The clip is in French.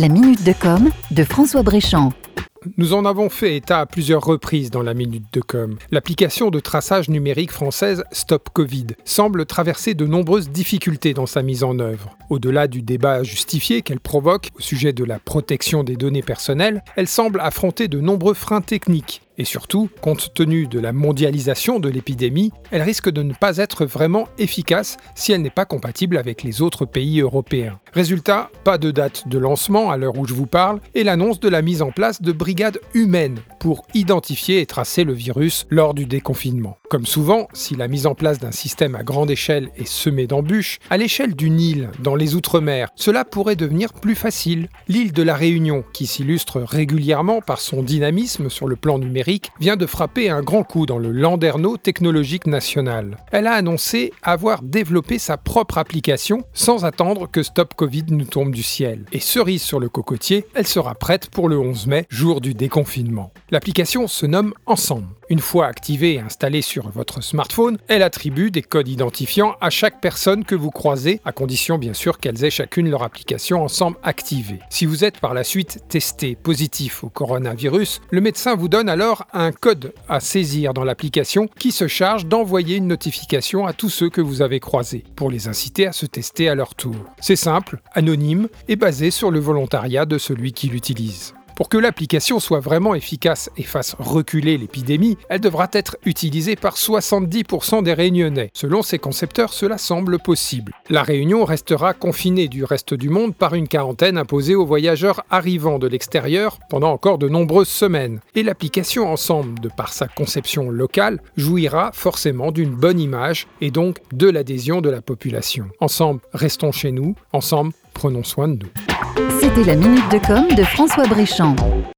La minute de com de François Bréchamp. Nous en avons fait état à plusieurs reprises dans la Minute de Com. L'application de traçage numérique française Stop Covid semble traverser de nombreuses difficultés dans sa mise en œuvre. Au-delà du débat justifié qu'elle provoque au sujet de la protection des données personnelles, elle semble affronter de nombreux freins techniques et surtout, compte tenu de la mondialisation de l'épidémie, elle risque de ne pas être vraiment efficace si elle n'est pas compatible avec les autres pays européens. Résultat, pas de date de lancement à l'heure où je vous parle, et l'annonce de la mise en place de brigades humaines pour identifier et tracer le virus lors du déconfinement. Comme souvent, si la mise en place d'un système à grande échelle est semée d'embûches, à l'échelle du Nil, dans les Outre-mer, cela pourrait devenir plus facile. L'île de la Réunion, qui s'illustre régulièrement par son dynamisme sur le plan numérique, vient de frapper un grand coup dans le Landerneau technologique national. Elle a annoncé avoir développé sa propre application sans attendre que Stop Covid nous tombe du ciel. Et cerise sur le cocotier, elle sera prête pour le 11 mai, jour du déconfinement. L'application se nomme Ensemble. Une fois activée et installée sur votre smartphone, elle attribue des codes identifiants à chaque personne que vous croisez, à condition bien sûr qu'elles aient chacune leur application ensemble activée. Si vous êtes par la suite testé positif au coronavirus, le médecin vous donne alors un code à saisir dans l'application qui se charge d'envoyer une notification à tous ceux que vous avez croisés, pour les inciter à se tester à leur tour. C'est simple, anonyme et basé sur le volontariat de celui qui l'utilise. Pour que l'application soit vraiment efficace et fasse reculer l'épidémie, elle devra être utilisée par 70% des Réunionnais. Selon ses concepteurs, cela semble possible. La Réunion restera confinée du reste du monde par une quarantaine imposée aux voyageurs arrivant de l'extérieur pendant encore de nombreuses semaines. Et l'application Ensemble, de par sa conception locale, jouira forcément d'une bonne image et donc de l'adhésion de la population. Ensemble, restons chez nous. Ensemble, prenons soin de nous. C'était la minute de com de François Bréchamp.